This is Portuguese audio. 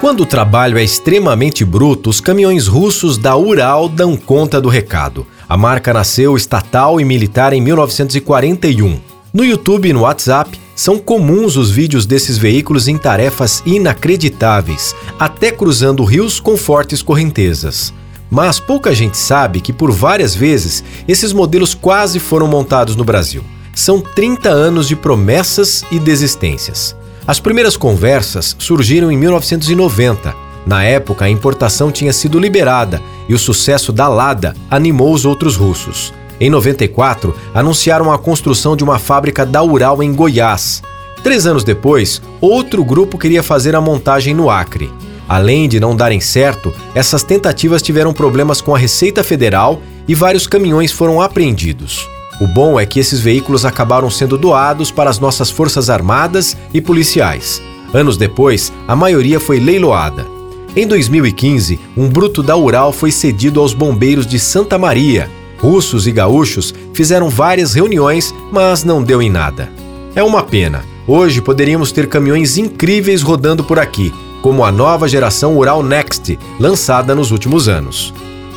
Quando o trabalho é extremamente bruto, os caminhões russos da Ural dão conta do recado. A marca nasceu estatal e militar em 1941. No YouTube e no WhatsApp, são comuns os vídeos desses veículos em tarefas inacreditáveis, até cruzando rios com fortes correntezas. Mas pouca gente sabe que por várias vezes esses modelos quase foram montados no Brasil. São 30 anos de promessas e desistências. As primeiras conversas surgiram em 1990. Na época, a importação tinha sido liberada e o sucesso da Lada animou os outros russos. Em 94, anunciaram a construção de uma fábrica da Ural em Goiás. Três anos depois, outro grupo queria fazer a montagem no Acre. Além de não darem certo, essas tentativas tiveram problemas com a Receita Federal e vários caminhões foram apreendidos. O bom é que esses veículos acabaram sendo doados para as nossas forças armadas e policiais. Anos depois, a maioria foi leiloada. Em 2015, um bruto da Ural foi cedido aos bombeiros de Santa Maria. Russos e gaúchos fizeram várias reuniões, mas não deu em nada. É uma pena. Hoje poderíamos ter caminhões incríveis rodando por aqui, como a nova geração Ural Next, lançada nos últimos anos.